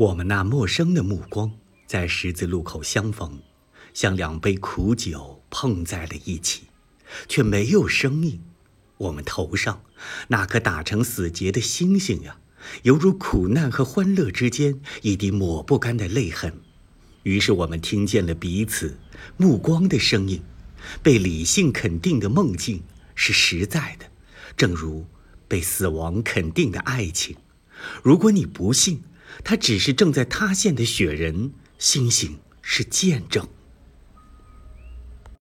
我们那陌生的目光在十字路口相逢，像两杯苦酒碰在了一起，却没有生硬。我们头上那颗打成死结的星星呀，犹如苦难和欢乐之间一滴抹不干的泪痕。于是我们听见了彼此目光的声音，被理性肯定的梦境是实在的，正如被死亡肯定的爱情。如果你不信，它只是正在塌陷的雪人，星星是见证。